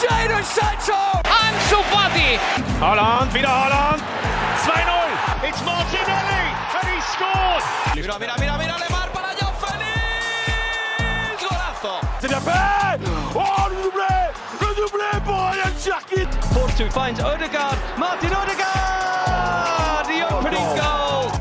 Jadon Sancho! Ansu Fati! Holland, wieder Holland. 2-0. It's Martinelli and he scored. Mira, mira, mira, mira, Lemar para Joao Félix! Golazo! C'est bien fait. Oh, le doublé. Le doublé pour Ryan Cherkit. Force 2 finds Odegaard. Martin Odegaard! The opening goal!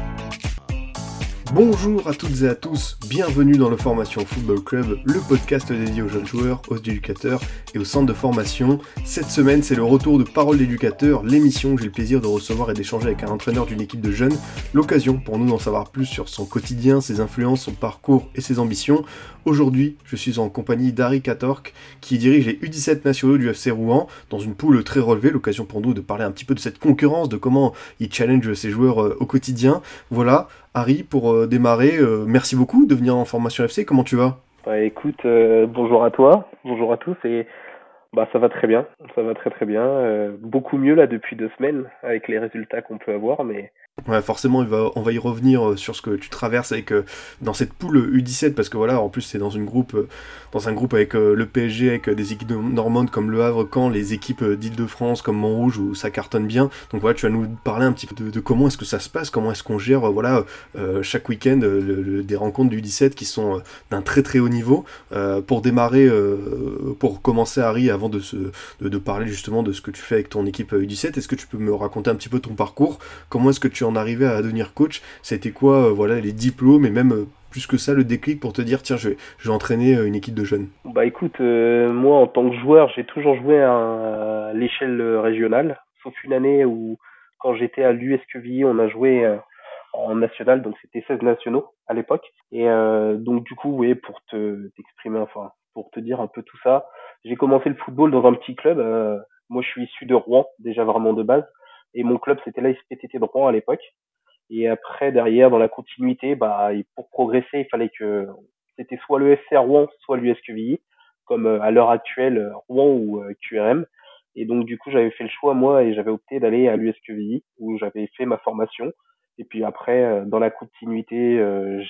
Bonjour à toutes et à tous, bienvenue dans le Formation Football Club, le podcast dédié aux jeunes joueurs, aux éducateurs et aux centres de formation. Cette semaine, c'est le retour de Parole d'éducateur, l'émission où j'ai le plaisir de recevoir et d'échanger avec un entraîneur d'une équipe de jeunes, l'occasion pour nous d'en savoir plus sur son quotidien, ses influences, son parcours et ses ambitions. Aujourd'hui, je suis en compagnie d'Harry Katork, qui dirige les U17 nationaux du FC Rouen, dans une poule très relevée, l'occasion pour nous de parler un petit peu de cette concurrence, de comment il challenge ses joueurs euh, au quotidien. Voilà, Harry, pour euh, démarrer, euh, merci beaucoup de venir en formation FC. Comment tu vas? Bah écoute, bonjour à toi, bonjour à tous et bah ça va très bien, ça va très très bien, euh, beaucoup mieux là depuis deux semaines avec les résultats qu'on peut avoir, mais forcément, on va y revenir euh, sur ce que tu traverses avec dans cette poule U17 parce que voilà, en plus c'est dans une groupe, euh, dans un groupe avec le PSG, avec des équipes de- normandes comme Le Havre, Caen, les équipes d'Île-de-France comme Montrouge où ça cartonne bien. Donc voilà, tu vas nous parler un petit peu de, comment est-ce que ça se passe, comment est-ce qu'on gère, voilà, chaque week-end des rencontres du U17 qui sont d'un très très haut niveau. Pour démarrer, pour commencer, Harry, avant de, se, de, parler justement de ce que tu fais avec ton équipe euh, U17, est-ce que tu peux me raconter un petit peu ton parcours? Comment est-ce que tu en arrivé à devenir coach? C'était quoi, euh, voilà, les diplômes et même euh, plus que ça, le déclic pour te dire, tiens, je vais, je vais entraîner euh, une équipe de jeunes? Bah écoute, euh, moi en tant que joueur, j'ai toujours joué à, l'échelle euh, régionale, sauf une année où quand j'étais à l'US Quevilly, on a joué euh, en national, donc c'était 16 nationaux à l'époque. Et euh, donc du coup, oui, pour te t'exprimer, enfin, pour te dire un peu tout ça, j'ai commencé le football dans un petit club. euh, moi, je suis issu de Rouen, déjà vraiment de base, et mon club c'était l'ASPTT de Rouen à l'époque. Et après, derrière, dans la continuité, bah, pour progresser, il fallait que c'était soit le FC Rouen, soit l'US Quevilly, comme euh, à l'heure actuelle euh, Rouen ou QRM. Et donc, du coup, j'avais fait le choix, moi, et j'avais opté d'aller à l'US Quevilly, où j'avais fait ma formation. Et puis après, dans la continuité,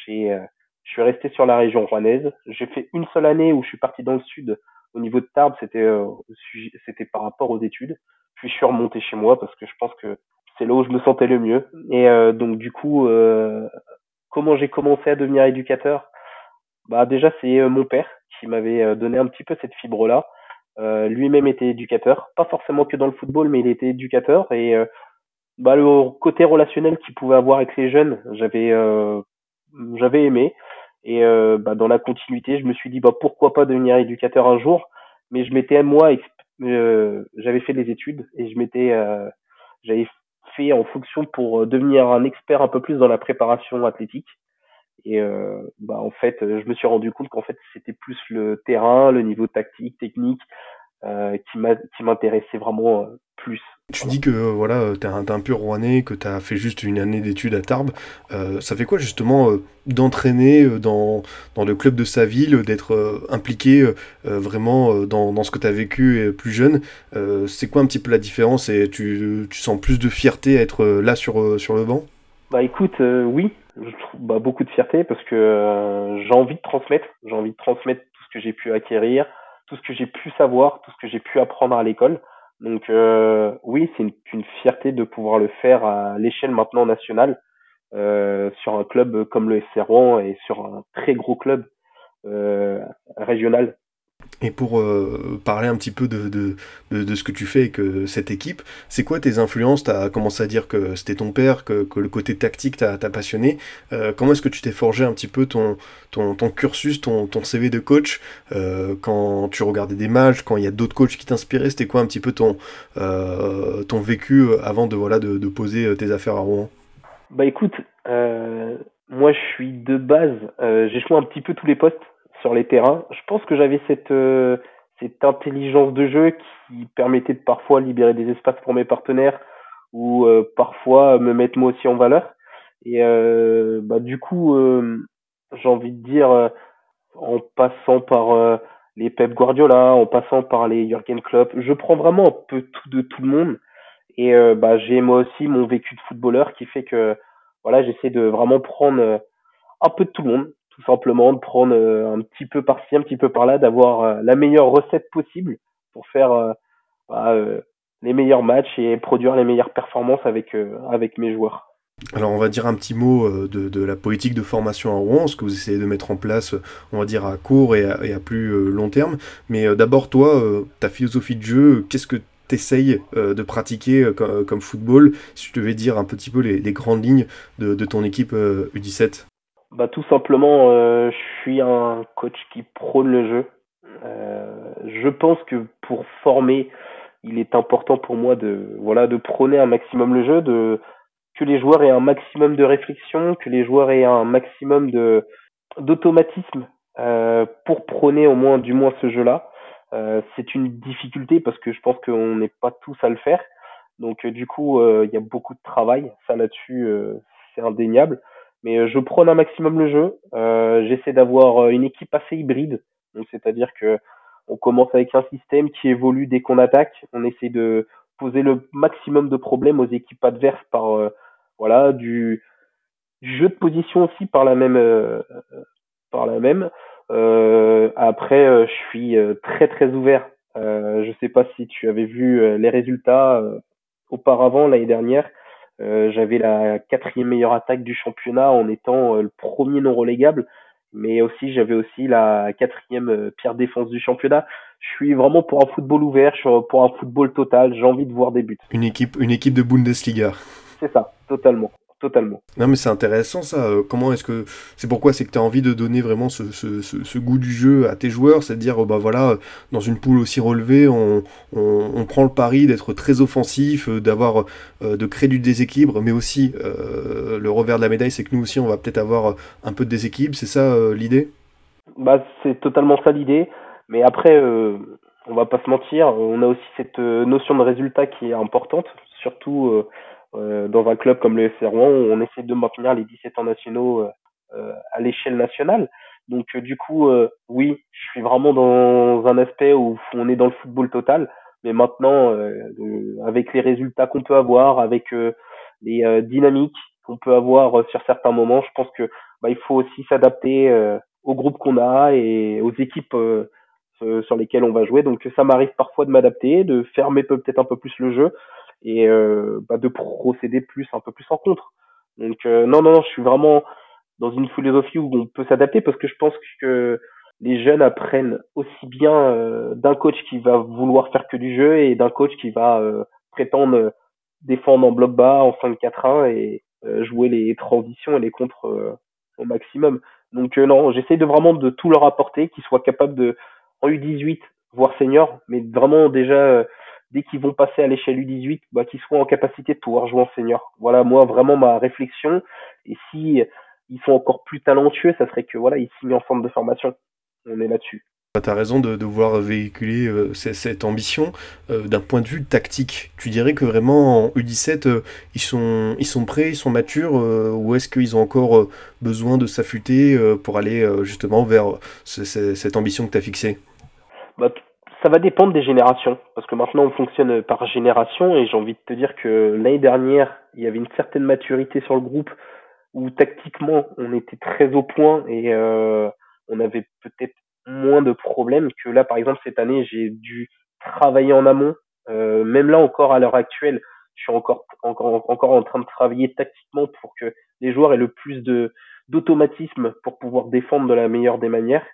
j'ai, je suis resté sur la région rouennaise. J'ai fait une seule année où je suis parti dans le sud, au niveau de Tarbes, c'était euh, c'était par rapport aux études. Puis je suis remonté chez moi parce que je pense que c'est là où je me sentais le mieux. Et euh, donc du coup, euh, comment j'ai commencé à devenir éducateur? Bah déjà c'est euh, mon père qui m'avait euh, donné un petit peu cette fibre-là. Euh, Lui-même était éducateur, pas forcément que dans le football, mais il était éducateur et bah le côté relationnel qu'il pouvait avoir avec les jeunes, j'avais j'avais aimé. Et euh, bah, dans la continuité, je me suis dit bah pourquoi pas devenir éducateur un jour? Mais je m'étais moi euh, j'avais fait des études et je m'étais euh, j'avais fait en fonction pour euh, devenir un expert un peu plus dans la préparation athlétique. Et euh, bah en fait, je me suis rendu compte qu'en fait c'était plus le terrain, le niveau tactique, technique euh, qui m'intéressait vraiment euh, plus. Tu dis que euh, voilà, t'es un, un pur rouennais, que t'as fait juste une année d'études à Tarbes. Euh, ça fait quoi justement euh, d'entraîner dans, dans le club de sa ville, d'être impliqué vraiment dans, dans ce que t'as vécu plus jeune? C'est quoi un petit peu la différence et tu, tu sens plus de fierté à être là sur, sur le banc? Bah écoute, oui, je trouve bah, beaucoup de fierté parce que j'ai envie de transmettre, j'ai envie de transmettre tout ce que j'ai pu acquérir, tout ce que j'ai pu savoir, tout ce que j'ai pu apprendre à l'école. Donc euh, oui, c'est une, fierté de pouvoir le faire à l'échelle maintenant nationale euh, sur un club comme le Rouen et sur un très gros club euh, régional. Et pour euh, parler un petit peu de, de, de, ce que tu fais avec cette équipe, c'est quoi tes influences? Tu as commencé à dire que c'était ton père, que, que le côté tactique t'a passionné. Euh, comment est-ce que tu t'es forgé un petit peu ton, ton, cursus, ton, ton CV de coach? Euh, quand tu regardais des matchs, quand il y a d'autres coachs qui t'inspiraient C'était quoi un petit peu ton, ton vécu avant de, voilà, de, poser tes affaires à Rouen? Bah écoute, moi je suis de base, j'ai joué un petit peu tous les postes les terrains. Je pense que j'avais cette euh, cette intelligence de jeu qui permettait de parfois libérer des espaces pour mes partenaires ou euh, parfois me mettre moi aussi en valeur. Et euh, bah du coup, j'ai envie de dire, en passant par les Pep Guardiola, en passant par les Jürgen Klopp, je prends vraiment un peu tout de tout le monde. Et bah j'ai moi aussi mon vécu de footballeur qui fait que voilà, j'essaie de vraiment prendre un peu de tout le monde, tout simplement, de prendre euh, un petit peu par-ci, un petit peu par-là, d'avoir euh, la meilleure recette possible pour faire bah, les meilleurs matchs et produire les meilleures performances avec, avec mes joueurs. Alors on va dire un petit mot de, de, la politique de formation à Rouen, ce que vous essayez de mettre en place, on va dire à court et à, plus long terme. Mais d'abord toi, ta philosophie de jeu, qu'est-ce que tu essayes de pratiquer comme, football? Si je devais dire un petit peu les, grandes lignes de, de ton équipe U17 bah, Tout simplement, euh, je suis un coach qui prône le jeu. Euh, je pense que pour former, il est important pour moi de, voilà, de prôner un maximum le jeu, de, que les joueurs aient un maximum de réflexion, que les joueurs aient un maximum de d'automatisme euh, pour prôner au moins du moins ce jeu-là. Euh, c'est une difficulté parce que je pense qu'on n'est pas tous à le faire. Donc du coup, il y a beaucoup de travail. Ça là-dessus, c'est indéniable. Mais euh, je prône un maximum le jeu. Euh, j'essaie d'avoir euh, une équipe assez hybride. Donc c'est-à-dire que on commence avec un système qui évolue dès qu'on attaque. On essaie de poser le maximum de problèmes aux équipes adverses par voilà du, jeu de position aussi par la même par la même. après, je suis très très ouvert. je sais pas si tu avais vu les résultats auparavant l'année dernière. Euh, j'avais la quatrième meilleure attaque du championnat en étant euh, le premier non relégable, mais aussi j'avais aussi la quatrième euh, pire défense du championnat. Je suis vraiment pour un football ouvert, je suis pour un football total. J'ai envie de voir des buts. Une équipe, une équipe de Bundesliga. C'est ça, totalement totalement. Non mais c'est intéressant ça. Euh, comment est-ce que c'est pourquoi c'est que tu as envie de donner vraiment ce, ce, ce, goût du jeu à tes joueurs, c'est à dire oh, bah voilà dans une poule aussi relevée, on, on, on prend le pari d'être très offensif, euh, d'avoir euh, de créer du déséquilibre, mais aussi le revers de la médaille, c'est que nous aussi on va peut-être avoir un peu de déséquilibre. C'est ça l'idée? Bah c'est totalement ça l'idée. Mais après on va pas se mentir, on a aussi cette notion de résultat qui est importante, surtout dans un club comme le FC Rouen où on essaie de maintenir les 17 ans nationaux euh, euh, à l'échelle nationale. Donc du coup, oui, je suis vraiment dans un aspect où on est dans le football total, mais maintenant, avec les résultats qu'on peut avoir, avec les dynamiques qu'on peut avoir sur certains moments, je pense que bah, il faut aussi s'adapter au groupe qu'on a et aux équipes sur lesquelles on va jouer. Donc ça m'arrive parfois de m'adapter, de fermer peut-être un peu plus le jeu, et euh, bah, de procéder plus un peu plus en contre. Donc euh, non non non, je suis vraiment dans une philosophie où on peut s'adapter parce que je pense que les jeunes apprennent aussi bien euh, d'un coach qui va vouloir faire que du jeu et d'un coach qui va prétendre défendre en bloc bas en 5-4-1 et jouer les transitions et les contres au maximum. Donc non, j'essaie de vraiment de tout leur apporter, qu'ils soient capables de en U18 voire senior, mais vraiment déjà dès qu'ils vont passer à l'échelle U18, bah, qu'ils soient en capacité de pouvoir jouer en senior. Voilà, moi, vraiment ma réflexion. Et si ils sont encore plus talentueux, ça serait que voilà, ils signent en centre de formation. On est là-dessus. Tu as raison de, de voir véhiculer euh, cette ambition euh, d'un point de vue tactique. Tu dirais que vraiment en U17, euh, ils, sont, ils sont prêts, ils sont matures, ou est-ce qu'ils ont encore besoin de s'affûter pour aller justement vers cette ambition que tu as fixée? Bah, ça va dépendre des générations, parce que maintenant on fonctionne par génération, et j'ai envie de te dire que l'année dernière, il y avait une certaine maturité sur le groupe, où tactiquement on était très au point, et euh, on avait peut-être moins de problèmes que là, par exemple, cette année, j'ai dû travailler en amont. Euh, même là encore, à l'heure actuelle, je suis encore, encore, encore en train de travailler tactiquement pour que les joueurs aient le plus de d'automatisme pour pouvoir défendre de la meilleure des manières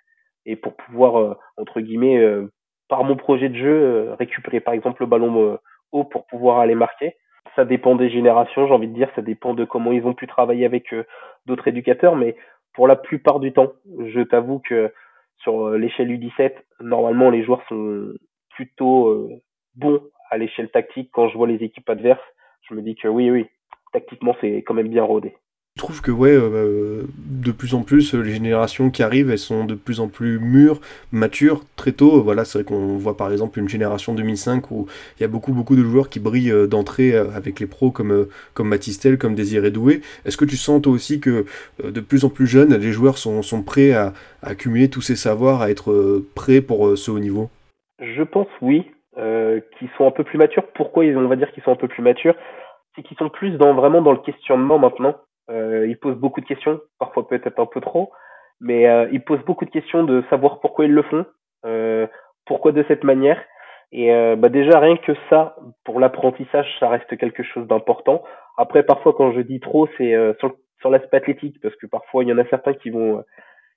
et pour pouvoir, euh, entre guillemets, euh, par mon projet de jeu, euh, récupérer par exemple le ballon euh, haut pour pouvoir aller marquer. Ça dépend des générations, j'ai envie de dire, ça dépend de comment ils ont pu travailler avec euh, d'autres éducateurs, mais pour la plupart du temps, je t'avoue que sur l'échelle U17, normalement les joueurs sont plutôt bons à l'échelle tactique. Quand je vois les équipes adverses, je me dis que oui, oui, tactiquement c'est quand même bien rodé. Je trouve que ouais, euh, de plus en plus, les générations qui arrivent, elles sont de plus en plus mûres, matures, très tôt. Voilà, c'est vrai qu'on voit par exemple une génération 2005 où il y a beaucoup beaucoup de joueurs qui brillent euh, d'entrée euh, avec les pros comme comme Matistel, comme Désiré Doué. Est-ce que tu sens toi aussi que de plus en plus jeunes, les joueurs sont, sont prêts à, accumuler tous ces savoirs, à être prêts pour ce haut niveau? Je pense oui, qu'ils sont un peu plus matures. Pourquoi ils on va dire qu'ils sont un peu plus matures? C'est qu'ils sont plus dans vraiment dans le questionnement maintenant euh, ils posent beaucoup de questions, parfois peut-être un peu trop, mais euh, ils posent beaucoup de questions de savoir pourquoi ils le font, euh, pourquoi de cette manière. Et bah déjà rien que ça, pour l'apprentissage, ça reste quelque chose d'important. Après, parfois quand je dis trop, c'est sur, sur l'aspect athlétique, parce que parfois il y en a certains qui vont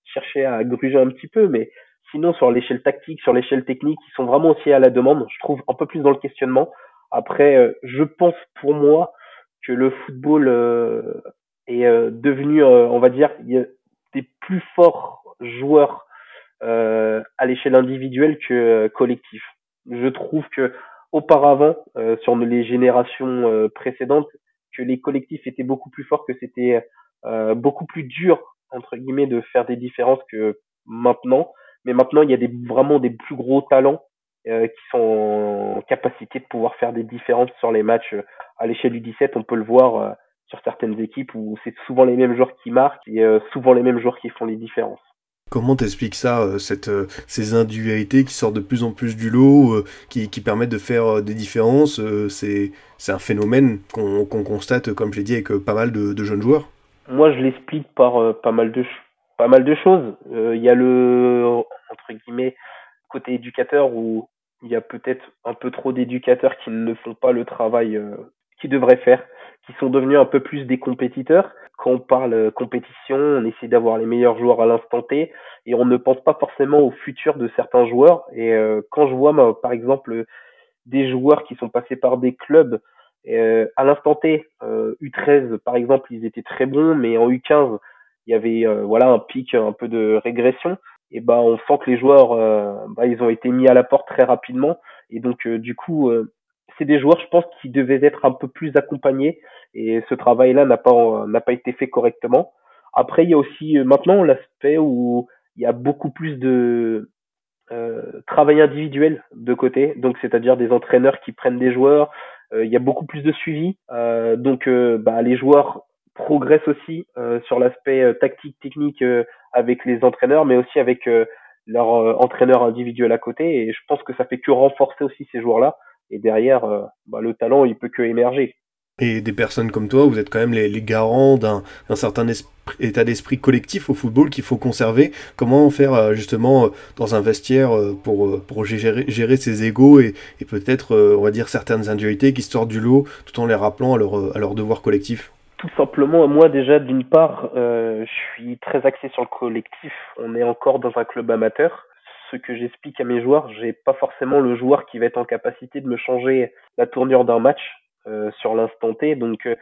chercher à gruger un petit peu, mais sinon sur l'échelle tactique, sur l'échelle technique, ils sont vraiment aussi à la demande. Je trouve un peu plus dans le questionnement. Après, je pense pour moi que le football est devenu, on va dire, des plus forts joueurs euh, à l'échelle individuelle que euh, collectif. Je trouve que auparavant, euh, sur les générations précédentes, que les collectifs étaient beaucoup plus forts, que c'était beaucoup plus dur entre guillemets de faire des différences que maintenant. Mais maintenant, il y a des, vraiment des plus gros talents qui sont en capacité de pouvoir faire des différences sur les matchs à l'échelle du 17. On peut le voir sur certaines équipes où c'est souvent les mêmes joueurs qui marquent et souvent les mêmes joueurs qui font les différences. Comment t'expliques ça, euh, cette, euh, ces individualités qui sortent de plus en plus du lot, euh, qui, qui, permettent de faire des différences C'est un phénomène qu'on constate, comme je l'ai dit, avec pas mal de, de, jeunes joueurs? Moi, je l'explique par pas, mal de, pas mal de choses. Il y a le, entre guillemets, côté éducateur où il y a peut-être un peu trop d'éducateurs qui ne font pas le travail devraient faire, qui sont devenus un peu plus des compétiteurs quand on parle euh, compétition, on essaie d'avoir les meilleurs joueurs à l'instant T et on ne pense pas forcément au futur de certains joueurs. Et euh, quand je vois, par exemple, des joueurs qui sont passés par des clubs euh, à l'instant T, U13 par exemple, ils étaient très bons, mais en U15, il y avait voilà un pic, un peu de régression. Et ben, on sent que les joueurs, bah, ils ont été mis à la porte très rapidement. Et donc, du coup, c'est des joueurs, je pense, qui devaient être un peu plus accompagnés et ce travail-là n'a pas n'a pas été fait correctement. Après, il y a aussi euh, maintenant l'aspect où il y a beaucoup plus de euh, travail individuel de côté, donc c'est-à-dire des entraîneurs qui prennent des joueurs. Euh, il y a beaucoup plus de suivi, euh, donc euh, bah, les joueurs progressent aussi sur l'aspect tactique, technique avec les entraîneurs, mais aussi avec leur entraîneur individuel à côté. Et je pense que ça fait que renforcer aussi ces joueurs-là. Et derrière, bah, le talent, il peut que émerger. Et des personnes comme toi, vous êtes quand même les, les garants d'un certain état d'esprit collectif au football qu'il faut conserver. Comment faire euh, justement euh, dans un vestiaire euh, pour, pour gérer, gérer ses égaux et, et peut-être, on va dire, certaines individualités qui sortent du lot tout en les rappelant à leur, à leur devoir collectif? Tout simplement, moi déjà, d'une part, euh, je suis très axé sur le collectif. On est encore dans un club amateur. Ce que j'explique à mes joueurs, j'ai pas forcément le joueur qui va être en capacité de me changer la tournure d'un match euh, sur l'instant T. Donc, euh,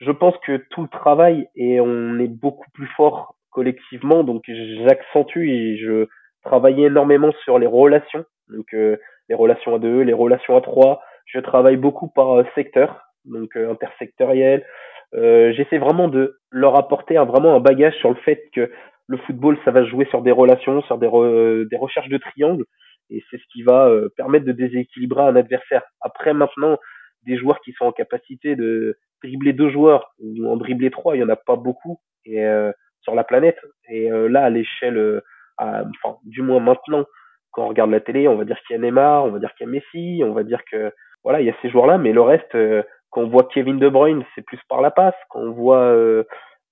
je pense que tout le travail et on est beaucoup plus fort collectivement. Donc, j'accentue et je travaille énormément sur les relations. Donc, euh, les relations à deux, les relations à trois. Je travaille beaucoup par secteur, donc intersectoriel. J'essaie vraiment de leur apporter vraiment un bagage sur le fait que le football, ça va jouer sur des relations, sur des, des recherches de triangles, et c'est ce qui va permettre de déséquilibrer un adversaire. Après, maintenant, des joueurs qui sont en capacité de dribbler deux joueurs ou en dribbler trois, il y en a pas beaucoup et euh, sur la planète. Et euh, là, à l'échelle, euh, enfin, du moins maintenant, quand on regarde la télé, on va dire qu'il y a Neymar, on va dire qu'il y a Messi, on va dire que voilà, il y a ces joueurs-là, mais le reste, quand on voit Kevin De Bruyne, c'est plus par la passe. Quand on voit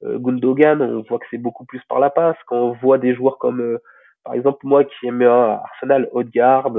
Gundogan, on voit que c'est beaucoup plus par la passe. Quand on voit des joueurs comme, par exemple, moi qui aime Arsenal, Odegaard,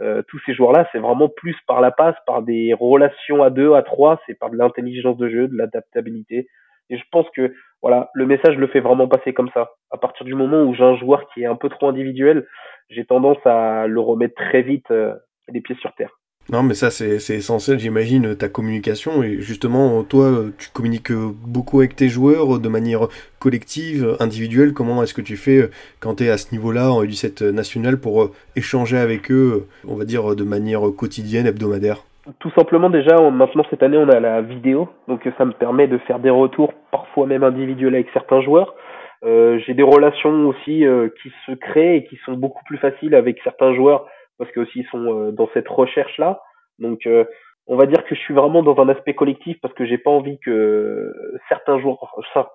euh, tous ces joueurs-là, c'est vraiment plus par la passe, par des relations à deux, à trois, c'est par de l'intelligence de jeu, de l'adaptabilité. Et je pense que voilà, le message le fait vraiment passer comme ça. À partir du moment où j'ai un joueur qui est un peu trop individuel, j'ai tendance à le remettre très vite euh, les pieds sur terre. Non, mais ça, c'est essentiel, j'imagine, ta communication. Et justement, toi, tu communiques beaucoup avec tes joueurs de manière collective, individuelle. Comment est-ce que tu fais quand tu es à ce niveau-là en U17 national pour échanger avec eux, on va dire, de manière quotidienne, hebdomadaire? Tout simplement, déjà, maintenant, cette année, on a la vidéo. Donc, ça me permet de faire des retours, parfois même individuels, avec certains joueurs. Euh, j'ai des relations aussi euh, qui se créent et qui sont beaucoup plus faciles avec certains joueurs parce que aussi ils sont euh, dans cette recherche là. Donc euh, on va dire que je suis vraiment dans un aspect collectif parce que j'ai pas envie que certains joueurs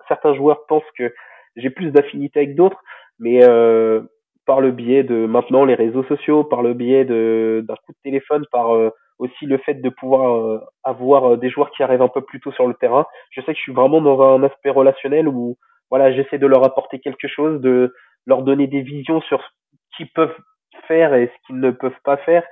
certains joueurs pensent que j'ai plus d'affinité avec d'autres, mais euh, par le biais de maintenant les réseaux sociaux, par le biais de d'un coup de téléphone, par aussi le fait de pouvoir avoir des joueurs qui arrivent un peu plus tôt sur le terrain. Je sais que je suis vraiment dans un aspect relationnel où voilà, j'essaie de leur apporter quelque chose, de leur donner des visions sur qu'ils peuvent faire et ce qu'ils ne peuvent pas faire.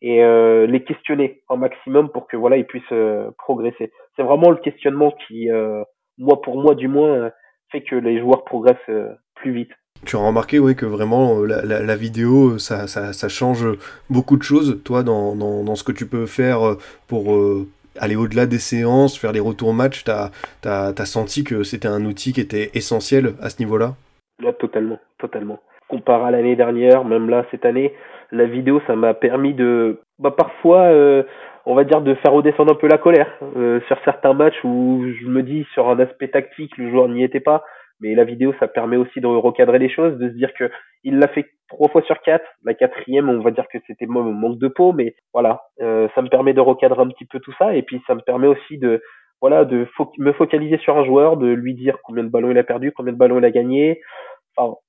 et euh, les questionner un maximum pour que voilà ils puissent euh, progresser. C'est vraiment le questionnement qui, euh, moi pour moi du moins, fait que les joueurs progressent plus vite. Tu as remarqué oui, que vraiment la, la, la vidéo, ça, ça, ça, change beaucoup de choses, toi, dans, dans, dans, ce que tu peux faire pour aller au-delà des séances, faire les retours match. Tu as, as, as, senti que c'était un outil qui était essentiel à ce niveau-là? Là, totalement, totalement. Comparé à l'année dernière, même là, cette année, la vidéo, ça m'a permis de, bah, parfois, euh, on va dire, de faire redescendre un peu la colère euh, sur certains matchs où je me dis, sur un aspect tactique, le joueur n'y était pas. Mais la vidéo, ça permet aussi de recadrer les choses, de se dire que il l'a fait trois fois sur quatre. La quatrième, on va dire que c'était mon manque de peau, mais voilà, euh, ça me permet de recadrer un petit peu tout ça, et puis ça me permet aussi de, voilà, de me focaliser sur un joueur, de lui dire combien de ballons il a perdu, combien de ballons il a gagné,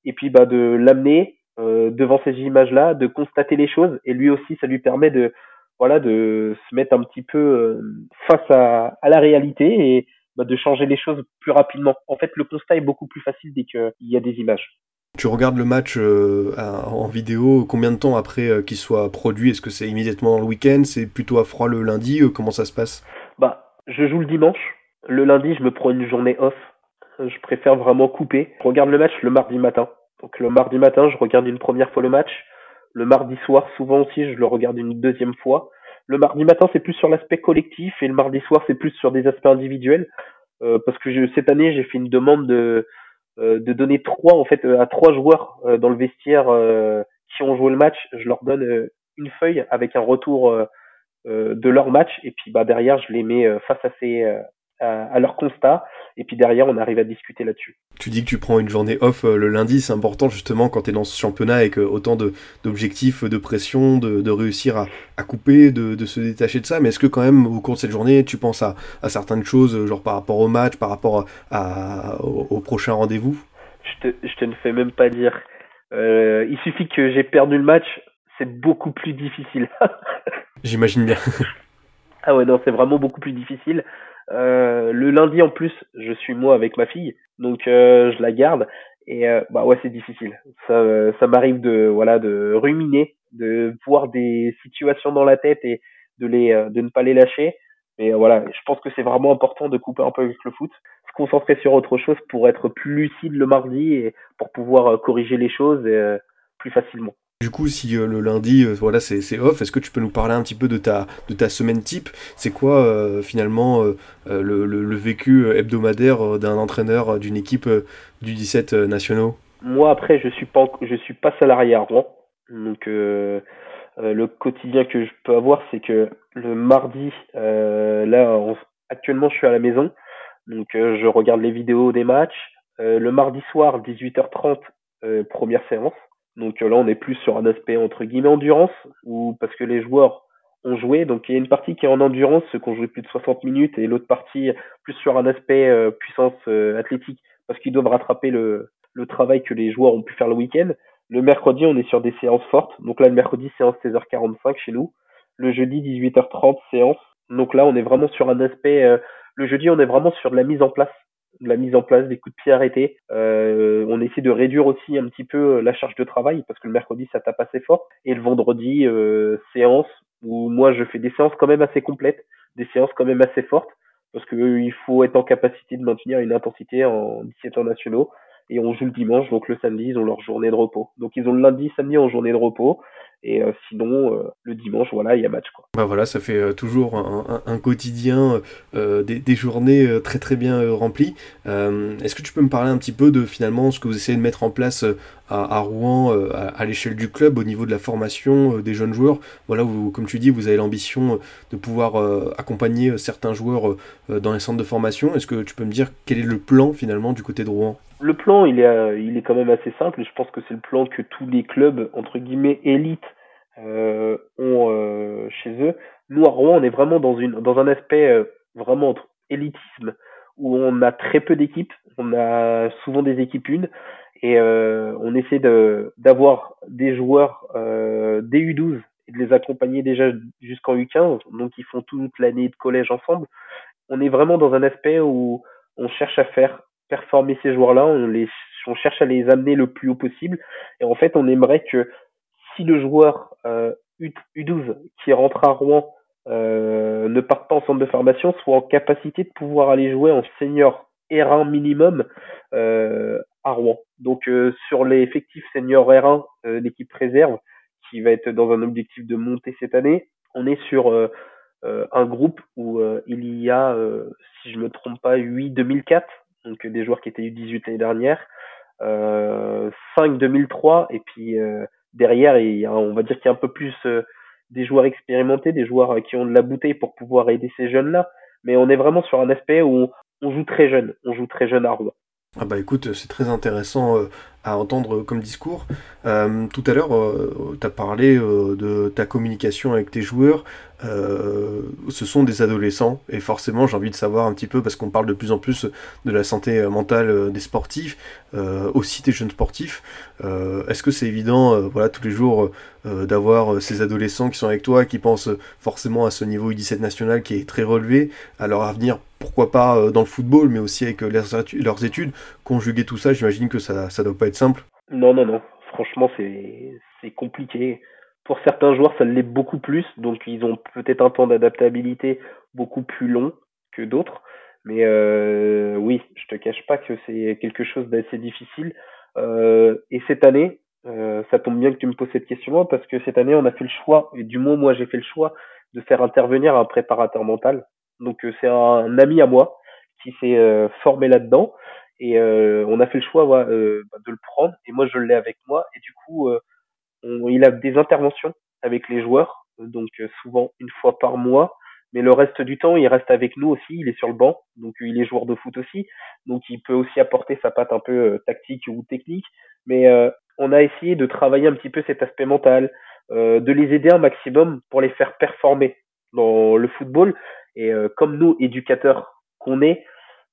et puis bah de l'amener euh, devant ces images-là, de constater les choses, et lui aussi, ça lui permet de, voilà, de se mettre un petit peu euh, face à, à, la réalité et bah, de changer les choses plus rapidement. En fait, le constat est beaucoup plus facile dès qu'il y a des images. Tu regardes le match euh, en vidéo combien de temps après euh, qu'il soit produit? Est-ce que c'est immédiatement dans le week-end? C'est plutôt à froid le lundi? Comment ça se passe? Bah, je joue le dimanche. Le lundi, je me prends une journée off. Je préfère vraiment couper. Je regarde le match le mardi matin. Donc le mardi matin, je regarde une première fois le match. Le mardi soir, souvent aussi, je le regarde une deuxième fois. Le mardi matin, c'est plus sur l'aspect collectif et le mardi soir, c'est plus sur des aspects individuels. Euh, parce que je, cette année, j'ai fait une demande de, euh, de donner trois, en fait, à trois joueurs euh, dans le vestiaire qui ont joué le match. Je leur donne une feuille avec un retour de leur match et puis bah derrière, je les mets face à ces à, leur constat, et puis derrière, on arrive à discuter là-dessus. Tu dis que tu prends une journée off euh, le lundi, c'est important justement quand tu es dans ce championnat avec autant d'objectifs, de, pression, de, de réussir à, à couper, de, de, se détacher de ça, mais est-ce que quand même au cours de cette journée, tu penses à, à certaines choses, euh, genre par rapport au match, par rapport à, au, prochain rendez-vous? Je te, je te ne fais même pas dire. Euh, il suffit que j'ai perdu le match, c'est beaucoup plus difficile. J'imagine bien. Ah ouais, non, c'est vraiment beaucoup plus difficile. Euh, le lundi en plus, je suis moi avec ma fille, donc euh, je la garde et euh, bah ouais c'est difficile. Ça, ça m'arrive de voilà de ruminer, de voir des situations dans la tête et de les de ne pas les lâcher. Mais voilà, je pense que c'est vraiment important de couper un peu avec le foot, se concentrer sur autre chose pour être plus lucide le mardi et pour pouvoir corriger les choses plus facilement. Du coup, si euh, le lundi, euh, voilà, c'est off, est-ce que tu peux nous parler un petit peu de ta, de ta semaine type? C'est quoi euh, finalement le, le, vécu hebdomadaire d'un entraîneur d'une équipe du 17 nationaux? Moi, après, je suis pas, je suis pas salarié à Rouen, donc le quotidien que je peux avoir, c'est que le mardi, là, actuellement, je suis à la maison, donc je regarde les vidéos des matchs. le mardi soir, 18h30, première séance. Donc euh, là, on est plus sur un aspect entre guillemets endurance, ou parce que les joueurs ont joué. Donc il y a une partie qui est en endurance, ceux qui ont joué plus de 60 minutes, et l'autre partie plus sur un aspect euh, puissance euh, athlétique, parce qu'ils doivent rattraper le, travail que les joueurs ont pu faire le week-end. Le mercredi, on est sur des séances fortes. Donc là, le mercredi, séance 16h45 chez nous. Le jeudi, 18h30, séance. Donc là, on est vraiment sur un aspect. le jeudi, on est vraiment sur de la mise en place la mise en place des coups de pied arrêtés. Euh, on essaie de réduire aussi un petit peu euh, la charge de travail parce que le mercredi ça tape assez fort et le vendredi euh, séance où moi je fais des séances quand même assez complètes, des séances quand même assez fortes parce que il faut être en capacité de maintenir une intensité en 17 ans nationaux et on joue le dimanche donc le samedi ils ont leur journée de repos. Donc ils ont le lundi, samedi en journée de repos et euh, sinon, euh, le dimanche, voilà, il y a match. Quoi. Bah voilà, ça fait euh, toujours un, un, quotidien, des, des, journées très très bien remplies. Est-ce que tu peux me parler un petit peu de finalement ce que vous essayez de mettre en place à, à Rouen, à, à l'échelle du club, au niveau de la formation des jeunes joueurs? Voilà, vous, comme tu dis, vous avez l'ambition de pouvoir accompagner certains joueurs dans les centres de formation. Est-ce que tu peux me dire quel est le plan finalement du côté de Rouen? Le plan, il est, il est quand même assez simple et je pense que c'est le plan que tous les clubs, entre guillemets, élites ont euh, chez eux. Nous, à Rouen, on est vraiment dans, une, dans un aspect euh, vraiment entre élitisme où on a très peu d'équipes, on a souvent des équipes une et on essaie de, d'avoir des joueurs des U12 et de les accompagner déjà jusqu'en U15, donc ils font toute l'année de collège ensemble. On est vraiment dans un aspect où on cherche à faire performer ces joueurs-là, on les on cherche à les amener le plus haut possible et en fait on aimerait que si le joueur euh, U12 qui rentrent à Rouen ne partent pas en centre de formation soient en capacité de pouvoir aller jouer en senior R1 minimum à Rouen. Donc sur les effectifs senior R1 l'équipe réserve qui va être dans un objectif de monter cette année, on est sur un groupe où il y a, si je me trompe pas, 8 2004, donc des joueurs qui étaient U18 l'année dernière, euh, 5 2003 et puis euh, derrière a, on va dire qu'il y a un peu plus euh, des joueurs expérimentés, des joueurs qui ont de la bouteille pour pouvoir aider ces jeunes là. Mais on est vraiment sur un aspect où on joue très jeune, on joue très jeune à Rouen. Ah bah écoute, c'est très intéressant euh, à entendre comme discours. Euh, tout à l'heure, euh, tu as parlé de ta communication avec tes joueurs. ce sont des adolescents et forcément j'ai envie de savoir un petit peu parce qu'on parle de plus en plus de la santé mentale des sportifs, aussi des jeunes sportifs. Est-ce que c'est évident, voilà, tous les jours d'avoir ces adolescents qui sont avec toi, qui pensent forcément à ce niveau U17 national qui est très relevé, à leur avenir pourquoi pas euh, dans le football, mais aussi avec euh, leurs, études. Conjuguer tout ça, j'imagine que ça ne doit pas être simple. Non, non, non. Franchement, c'est compliqué. Pour certains joueurs, ça l'est beaucoup plus, donc ils ont peut-être un temps d'adaptabilité beaucoup plus long que d'autres. Mais euh, oui, je te cache pas que c'est quelque chose d'assez difficile. et cette année, ça tombe bien que tu me poses cette question-là, parce que cette année, on a fait le choix, et du moins moi j'ai fait le choix, de faire intervenir un préparateur mental donc euh, c'est un ami à moi qui s'est euh, formé là-dedans et euh, on a fait le choix bah, de le prendre. Et moi je l'ai avec moi. Et du coup il a des interventions avec les joueurs donc souvent une fois par mois. Mais le reste du temps, il reste avec nous aussi, il est sur le banc, donc il est joueur de foot aussi, donc il peut aussi apporter sa patte un peu tactique ou technique, mais on a essayé de travailler un petit peu cet aspect mental, de les aider un maximum pour les faire performer dans le football, et euh, comme nous, éducateurs qu'on est,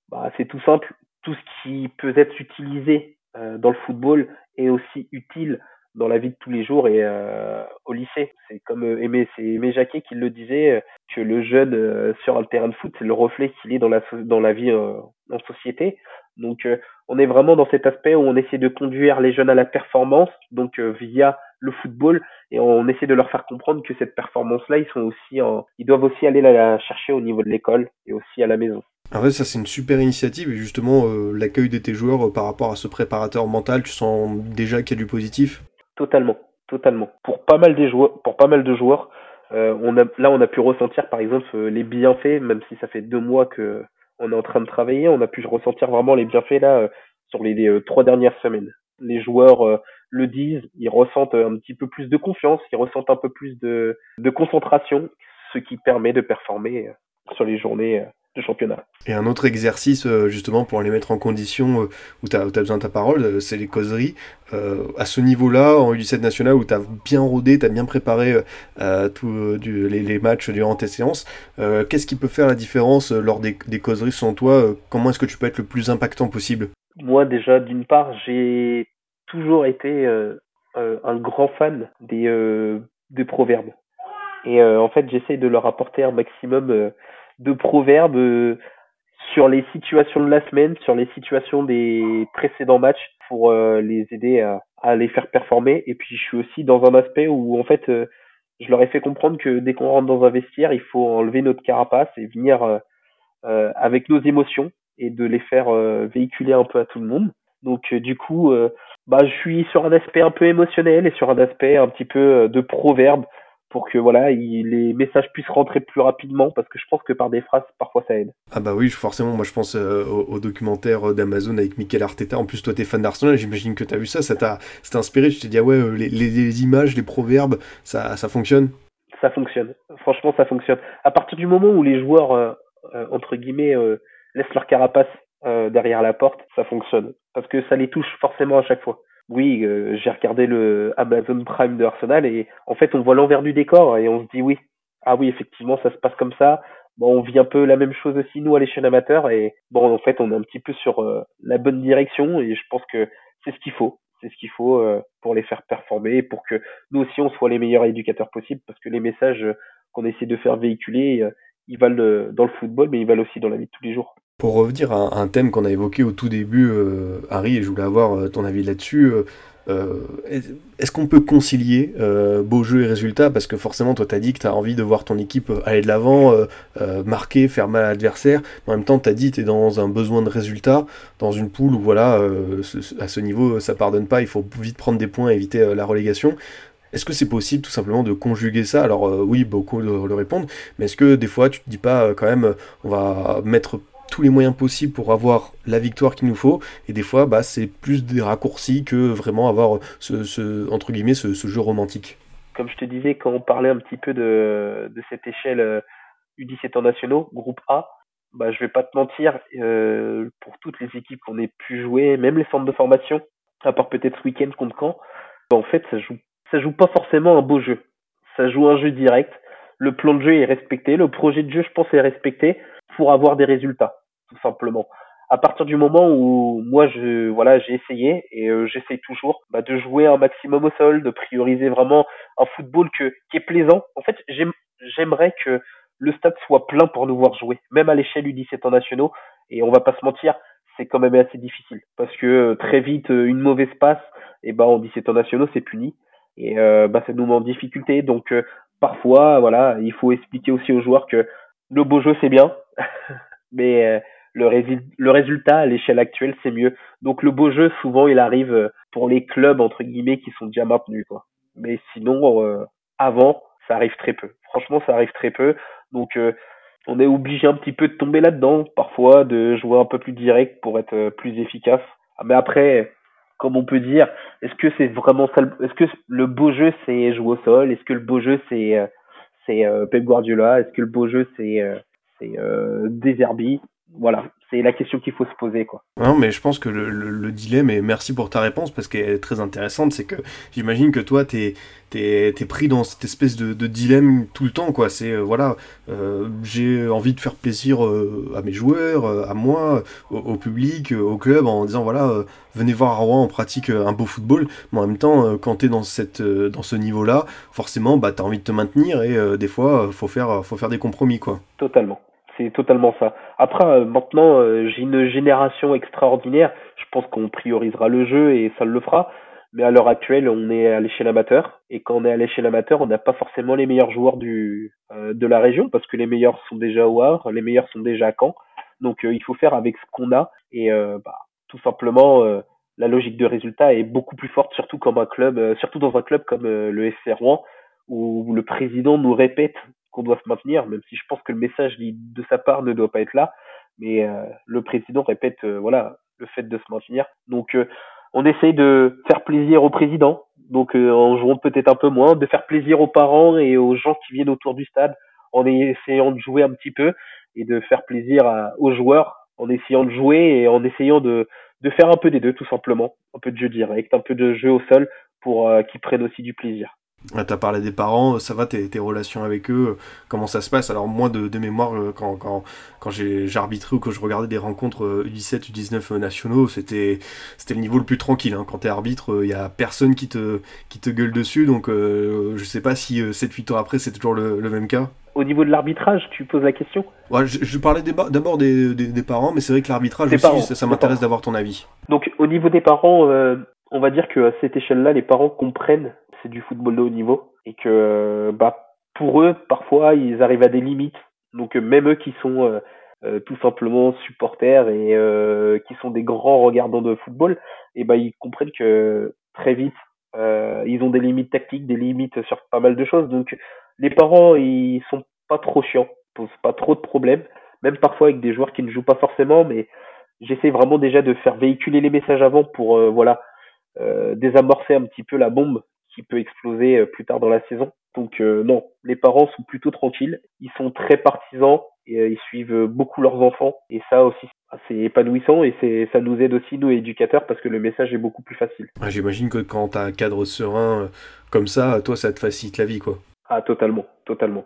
bah, c'est tout simple. Tout ce qui peut être utilisé euh, dans le football est aussi utile dans la vie de tous les jours et euh, au lycée. C'est comme Aimé, c'est Aimé Jacquet qui le disait que le jeune sur un terrain de foot, c'est le reflet qu'il est dans la dans la vie en société. Donc on est vraiment dans cet aspect où on essaie de conduire les jeunes à la performance, donc via le football et on essaie de leur faire comprendre que cette performance-là, ils aussi ils doivent aussi aller la chercher au niveau de l'école et aussi à la maison. En fait, ça c'est une super initiative et justement euh, l'accueil de tes joueurs euh, par rapport à ce préparateur mental, tu sens déjà qu'il y a du positif? Totalement, totalement. Pour pas mal des joueurs, pour pas mal de joueurs, euh, là on a pu ressentir par exemple les bienfaits, même si ça fait deux mois que on est en train de travailler, on a pu ressentir vraiment les bienfaits là sur les trois dernières semaines. Les joueurs le disent, ils ressentent un petit peu plus de confiance, ils ressentent un peu plus de, concentration, ce qui permet de performer sur les journées euh, championnat. Et un autre exercice, euh, justement, pour les mettre en condition où tu as, besoin de ta parole, c'est les causeries. à ce niveau-là, en U17 national, où tu as bien rodé, tu as bien préparé tous les, les, matchs durant tes séances, qu'est-ce qui peut faire la différence lors des, des causeries selon toi Comment est-ce que tu peux être le plus impactant possible? Moi, déjà, d'une part, j'ai toujours été euh, euh, un grand fan des, euh, des proverbes. Et en fait, j'essaye de leur apporter un maximum de proverbes sur les situations de la semaine, sur les situations des précédents matchs pour les aider à, à, les faire performer. Et puis je suis aussi dans un aspect où en fait je leur ai fait comprendre que dès qu'on rentre dans un vestiaire, il faut enlever notre carapace et venir avec nos émotions et de les faire véhiculer un peu à tout le monde. Donc du coup, bah, je suis sur un aspect un peu émotionnel et sur un aspect un petit peu euh, de proverbe pour que voilà les messages puissent rentrer plus rapidement parce que je pense que par des phrases parfois ça aide. Ah bah oui forcément moi je pense euh, au, documentaire d'Amazon avec Michael Arteta. En plus toi t'es fan d'Arsenal j'imagine que t'as vu ça ça t'a inspiré. Tu t'es dit ah ouais euh, les, les, images les proverbes ça, ça fonctionne. Ça fonctionne. Franchement ça fonctionne. À partir du moment où les joueurs entre guillemets laissent leur carapace euh, derrière la porte, ça fonctionne. Parce que ça les touche forcément à chaque fois. Oui, euh, j'ai regardé le Amazon Prime de Arsenal et en fait on voit l'envers du décor et on se dit oui, ah oui effectivement ça se passe comme ça. Bon, on vit un peu la même chose aussi nous à l'échelle amateur et bon en fait on est un petit peu sur euh, la bonne direction et je pense que c'est ce qu'il faut. C'est ce qu'il faut pour les faire performer, pour que nous aussi on soit les meilleurs éducateurs possibles, parce que les messages qu'on essaie de faire véhiculer, ils valent dans le football, mais ils valent aussi dans la vie de tous les jours. Pour revenir à un thème qu'on a évoqué au tout début, euh, Harry, et je voulais avoir euh, ton avis là-dessus, est-ce qu'on peut concilier beau jeu et résultat Parce que forcément, toi, tu as dit que tu as envie de voir ton équipe aller de l'avant, marquer, faire mal à l'adversaire. En même temps, tu as dit que tu es dans un besoin de résultat, dans une poule où, voilà, à ce niveau, ça pardonne pas, il faut vite prendre des points, éviter la relégation. Est-ce que c'est possible tout simplement de conjuguer ça? Alors oui, beaucoup le, répondent, mais est-ce que des fois tu te dis pas quand même, on va mettre tous les moyens possibles pour avoir la victoire qu'il nous faut. Et des fois, bah, c'est plus des raccourcis que vraiment avoir ce, entre guillemets ce, jeu romantique. Comme je te disais, quand on parlait un petit peu de, cette échelle U17 en nationaux, groupe A, bah, je vais pas te mentir, euh, pour toutes les équipes qu'on ait pu jouer, même les centres de formation, à part peut-être ce week-end contre Caen, bah, en fait, ça joue, ça joue pas forcément un beau jeu. Ça joue un jeu direct. Le plan de jeu est respecté, le projet de jeu, je pense, est respecté pour avoir des résultats, tout simplement. À partir du moment où moi je voilà j'ai essayé et euh, j'essaye toujours bah, de jouer un maximum au sol, de prioriser vraiment un football que qui est plaisant. En fait, j'aimerais que le stade soit plein pour nous voir jouer, même à l'échelle du 17 ans nationaux. Et on va pas se mentir, c'est quand même assez difficile parce que euh, très vite euh, une mauvaise passe, et ben en 17 ans nationaux c'est puni et bah ça nous met en difficulté. Donc parfois voilà, il faut expliquer aussi aux joueurs que le beau jeu c'est bien, mais euh, le, le résultat à l'échelle actuelle c'est mieux. Donc le beau jeu souvent il arrive euh, pour les clubs entre guillemets qui sont déjà maintenus quoi. Mais sinon euh, avant ça arrive très peu. Franchement ça arrive très peu. Donc on est obligé un petit peu de tomber là-dedans parfois, de jouer un peu plus direct pour être plus efficace. Ah, mais après comme on peut dire, est-ce que c'est vraiment ça Est-ce que le beau jeu c'est jouer au sol? Est-ce que le beau jeu c'est c'est euh, Pep Guardiola? Est-ce que le beau jeu c'est euh, c'est euh, Deserbi Voilà, c'est la question qu'il faut se poser quoi. Non mais je pense que le, le, dilemme et merci pour ta réponse parce qu'elle est très intéressante c'est que j'imagine que toi t'es es, es, pris dans cette espèce de, de dilemme tout le temps quoi. C'est voilà j'ai envie de faire plaisir à mes joueurs à moi au, public au club en disant voilà venez voir à Rouen on pratique un beau football. Mais en même temps quand t'es dans cette dans ce niveau là forcément bah t'as envie de te maintenir et des fois faut faire faut faire des compromis quoi. Totalement c'est totalement ça. Après, euh, maintenant, euh, j'ai une génération extraordinaire. Je pense qu'on priorisera le jeu et ça le fera. Mais à l'heure actuelle, on est à l'échelle amateur. Et quand on est à l'échelle amateur, on n'a pas forcément les meilleurs joueurs euh, de la région parce que les meilleurs sont déjà au Havre, les meilleurs sont déjà à Caen. Donc il faut faire avec ce qu'on a. Et bah, tout simplement, la logique de résultat est beaucoup plus forte, surtout comme un club, surtout dans un club comme le FC Rouen, où le président nous répète qu'on doit se maintenir, même si je pense que le message de sa part ne doit pas être là. Mais euh, le président répète euh, voilà le fait de se maintenir. Donc euh, on essaye de faire plaisir au président, donc en jouant peut-être un peu moins, de faire plaisir aux parents et aux gens qui viennent autour du stade, en essayant de jouer un petit peu et de faire plaisir aux joueurs, en essayant de jouer et en essayant de, de faire un peu des deux tout simplement, un peu de jeu direct, un peu de jeu au sol pour qu'ils prennent aussi du plaisir. Ah, t'as parlé des parents, ça va tes, tes, relations avec eux, comment ça se passe? Alors moi de, de mémoire, euh, quand, quand, quand j'ai arbitré ou que je regardais des rencontres U17, euh, U19 euh, nationaux, c'était le niveau le plus tranquille. Hein. Quand t'es arbitre, il y a personne qui te, qui te gueule dessus, donc je sais pas si 7-8 ans après c'est toujours le, le, même cas. Au niveau de l'arbitrage, tu poses la question? Ouais, je, je, parlais d'abord des, des, des, parents, mais c'est vrai que l'arbitrage aussi, ça, ça m'intéresse d'avoir ton avis. Donc au niveau des parents, on va dire qu'à cette échelle-là, les parents comprennent du football de haut niveau et que bah pour eux parfois ils arrivent à des limites. Donc même eux qui sont euh, euh, tout simplement supporters et euh, qui sont des grands regardants de football et bah ils comprennent que très vite ils ont des limites tactiques des limites sur pas mal de choses. Donc les parents ils sont pas trop chiants posent pas trop de problèmes même parfois avec des joueurs qui ne jouent pas forcément mais j'essaie vraiment déjà de faire véhiculer les messages avant pour voilà désamorcer un petit peu la bombe qui peut exploser euh, plus tard dans la saison. Donc euh, non, les parents sont plutôt tranquilles, ils sont très partisans et euh, ils suivent beaucoup leurs enfants et ça aussi c'est épanouissant et c'est ça nous aide aussi nous éducateurs parce que le message est beaucoup plus facile. J'imagine que quand tu as un cadre serein comme ça, toi ça te facilite la vie quoi. Ah totalement, totalement.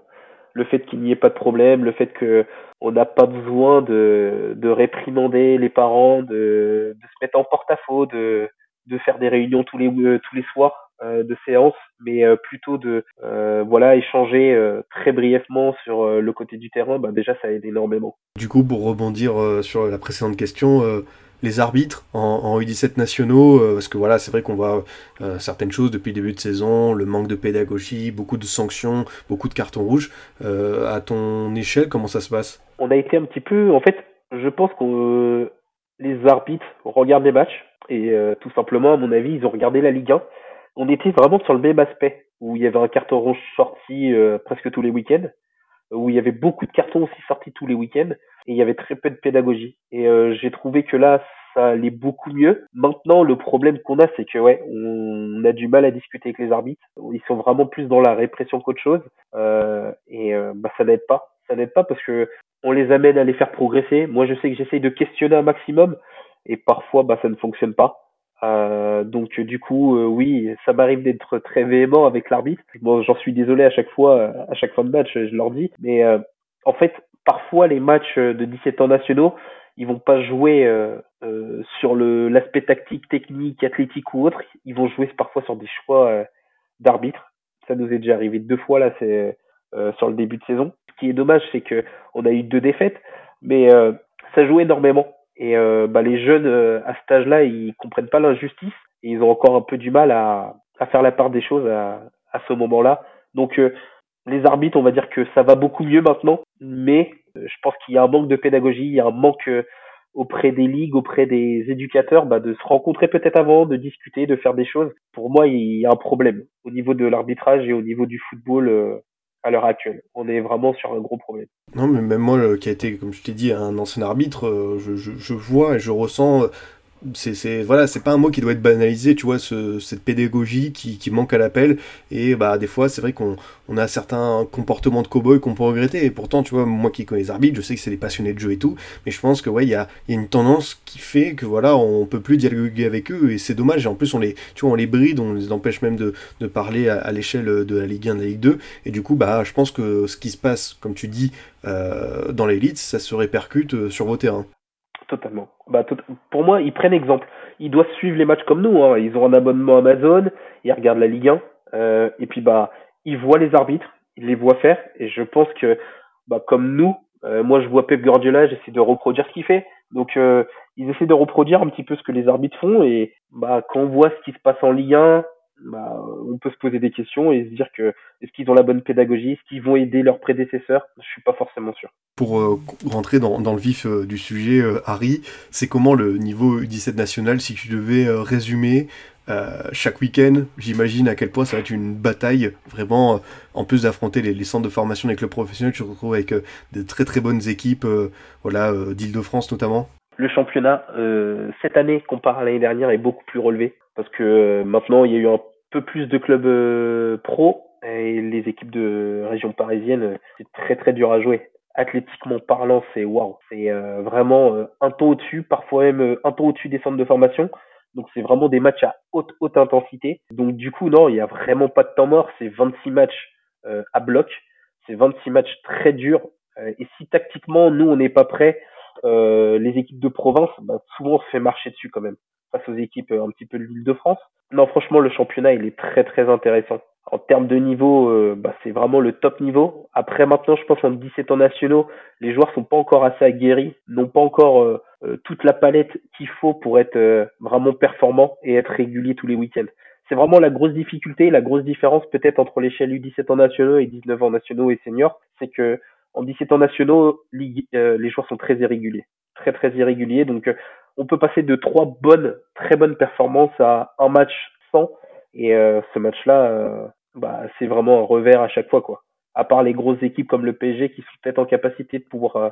Le fait qu'il n'y ait pas de problème, le fait que on n'a pas besoin de, de réprimander les parents, de, de se mettre en porte-à-faux, de, de faire des réunions tous les tous les soirs de séance, mais euh, plutôt de euh, voilà échanger très brièvement sur le côté du terrain, bah déjà ça aide énormément. Du coup, pour rebondir sur la précédente question, les arbitres en, U17 nationaux Parce que voilà, c'est vrai qu'on voit certaines choses depuis le début de saison, le manque de pédagogie, beaucoup de sanctions, beaucoup de cartons rouges. à ton échelle, comment ça se passe? On a été un petit peu, en fait, je pense que les arbitres regardent les matchs et tout simplement, à mon avis, ils ont regardé la Ligue 1 on était vraiment sur le même aspect, où il y avait un carton rouge sorti euh, presque tous les week-ends, où il y avait beaucoup de cartons aussi sortis tous les week-ends, et il y avait très peu de pédagogie. Et euh, j'ai trouvé que là, ça allait beaucoup mieux. Maintenant, le problème qu'on a, c'est que ouais, on, a du mal à discuter avec les arbitres. Ils sont vraiment plus dans la répression qu'autre chose, euh, et bah, ça n'aide pas. Ça n'aide pas parce que on les amène à les faire progresser. Moi, je sais que j'essaye de questionner un maximum, et parfois, bah, ça ne fonctionne pas. Euh, donc du coup, euh, oui, ça m'arrive d'être très véhément avec l'arbitre. Bon, j'en suis désolé à chaque fois, à chaque fin de match, je leur dis. Mais euh, en fait, parfois les matchs de 17 ans nationaux, ils vont pas jouer sur le l'aspect tactique, technique, athlétique ou autre. Ils vont jouer parfois sur des choix d'arbitre. Ça nous est déjà arrivé deux fois là, c'est sur le début de saison. Ce qui est dommage, c'est que on a eu deux défaites, mais ça joue énormément. Et euh, bah, les jeunes euh, à cet âge-là, ils comprennent pas l'injustice et ils ont encore un peu du mal à, à faire la part des choses à, à ce moment-là. Donc euh, les arbitres, on va dire que ça va beaucoup mieux maintenant, mais je pense qu'il y a un manque de pédagogie, il y a un manque auprès des ligues, auprès des éducateurs, bah, de se rencontrer peut-être avant, de discuter, de faire des choses. Pour moi, il y a un problème au niveau de l'arbitrage et au niveau du football à l'heure actuelle. On est vraiment sur un gros problème. Non, mais même moi, qui a été, comme je t'ai dit, un ancien arbitre, euh, je, je, je vois et je ressens c'est voilà c'est pas un mot qui doit être banalisé tu vois ce, cette pédagogie qui, manque à l'appel. Et bah des fois c'est vrai qu'on on a certains comportements de cow-boy qu'on peut regretter. Et pourtant tu vois moi qui connais les arbitres je sais que c'est des passionnés de jeu et tout. Mais je pense que ouais il y a, une tendance qui fait que voilà on peut plus dialoguer avec eux. Et c'est dommage. Et en plus on les tu vois on les bride on les empêche même de, de parler à, l'échelle de la Ligue 1 de la Ligue 2 et du coup bah je pense que ce qui se passe comme tu dis euh, dans l'élite ça se répercute euh, sur vos terrains Totalement. Bah, Pour moi, ils prennent exemple. Ils doivent suivre les matchs comme nous. Hein. Ils ont un abonnement Amazon, ils regardent la Ligue 1, euh, et puis bah, ils voient les arbitres, ils les voient faire. Et je pense que, bah, comme nous, euh, moi je vois Pep Guardiola, j'essaie de reproduire ce qu'il fait. Donc euh, ils essaient de reproduire un petit peu ce que les arbitres font. Et bah, quand on voit ce qui se passe en Ligue 1, bah, on peut se poser des questions et se dire que est-ce qu'ils ont la bonne pédagogie, est-ce qu'ils vont aider leurs prédécesseurs? Je suis pas forcément sûr. Pour euh, rentrer dans, dans, le vif euh, du sujet, euh, Harry, c'est comment le niveau U17 national si tu devais résumer chaque week-end J'imagine à quel point ça va être une bataille vraiment. en plus d'affronter les, centres de formation avec le professionnel, tu te retrouves avec de très très bonnes équipes, voilà, d'Île-de-France notamment? Le championnat cette année comparé à l'année dernière est beaucoup plus relevé parce que maintenant il y a eu un peu plus de clubs euh, pro et les équipes de région parisienne, c'est très très dur à jouer. Athlétiquement parlant, c'est waouh, c'est euh, vraiment euh, un ton au-dessus, parfois même un ton au-dessus des centres de formation. Donc c'est vraiment des matchs à haute haute intensité. Donc du coup non, il y a vraiment pas de temps mort, c'est 26 matchs à bloc, c'est 26 matchs très durs. et si tactiquement nous on n'est pas prêt, les équipes de province, bah, souvent on se fait marcher dessus quand même face aux équipes un petit peu de l'île de France. Non, franchement, le championnat, il est très très intéressant. En termes de niveau, euh, bah, c'est vraiment le top niveau. Après, maintenant, je pense en 17 ans nationaux, les joueurs sont pas encore assez aguerris, n'ont pas encore euh, euh, toute la palette qu'il faut pour être vraiment performant et être régulier tous les week-ends. C'est vraiment la grosse difficulté, la grosse différence peut-être entre l'échelle U17 ans nationaux et 19 ans nationaux et seniors, c'est que en 17 ans nationaux, les joueurs sont très irréguliers, très très irréguliers. Donc on peut passer de trois bonnes, très bonnes performances à un match sans. Et euh, ce match-là, euh, bah, c'est vraiment un revers à chaque fois, quoi. À part les grosses équipes comme le PSG qui sont peut-être en capacité de pouvoir euh,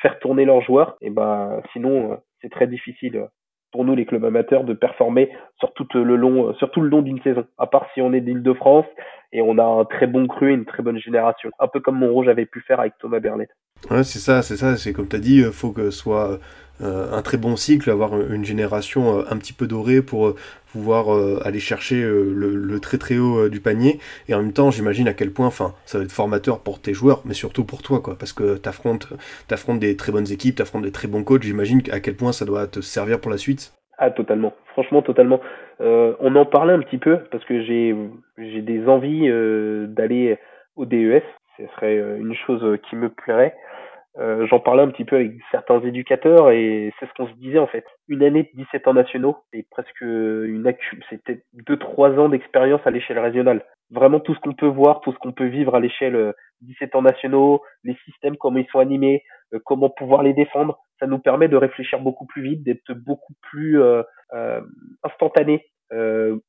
faire tourner leurs joueurs, et bah sinon c'est très difficile pour nous les clubs amateurs de performer sur tout le long, sur le long d'une saison. À part si on est d'Île-de-France et on a un très bon cru et une très bonne génération, un peu comme Montrouge avait pu faire avec Thomas Bernet. Ouais, c'est ça, c'est ça, c'est comme tu dit, il faut que ce soit euh, un très bon cycle, avoir une génération euh, un petit peu dorée pour euh, pouvoir aller chercher le, très très haut du panier. Et en même temps, j'imagine à quel point, enfin, ça va être formateur pour tes joueurs, mais surtout pour toi, quoi, parce que tu affrontes des très bonnes équipes, tu des très bons coachs. J'imagine à quel point ça doit te servir pour la suite. Ah, totalement. Franchement, totalement. on en parlait un petit peu parce que j'ai j'ai des envies d'aller au DES. Ce serait une chose qui me plairait. Euh, J'en parlais un petit peu avec certains éducateurs et c'est ce qu'on se disait en fait. Une année de 17 ans nationaux, c'est presque une c'était deux trois ans d'expérience à l'échelle régionale. Vraiment tout ce qu'on peut voir, tout ce qu'on peut vivre à l'échelle 17 euh, ans nationaux, les systèmes, comment ils sont animés, euh, comment pouvoir les défendre, ça nous permet de réfléchir beaucoup plus vite, d'être beaucoup plus euh, euh instantané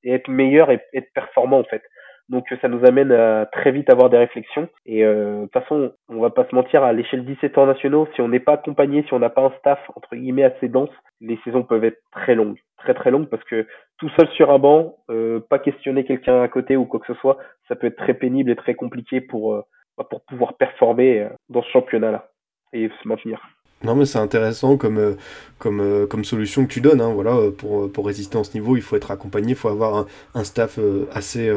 et être meilleur et être performant en fait. Donc ça nous amène à très vite avoir des réflexions. Et euh, de toute façon, on va pas se mentir, à l'échelle 17 ans nationaux, si on n'est pas accompagné, si on n'a pas un staff entre guillemets assez dense, les saisons peuvent être très longues, très très longues, parce que tout seul sur un banc, euh, pas questionner quelqu'un à côté ou quoi que ce soit, ça peut être très pénible et très compliqué pour euh, pour pouvoir performer euh, dans ce championnat-là et se maintenir. Non mais c'est intéressant comme, comme, comme solution que tu donnes. Hein, voilà, pour, pour résister en ce niveau, il faut être accompagné, il faut avoir un staff assez,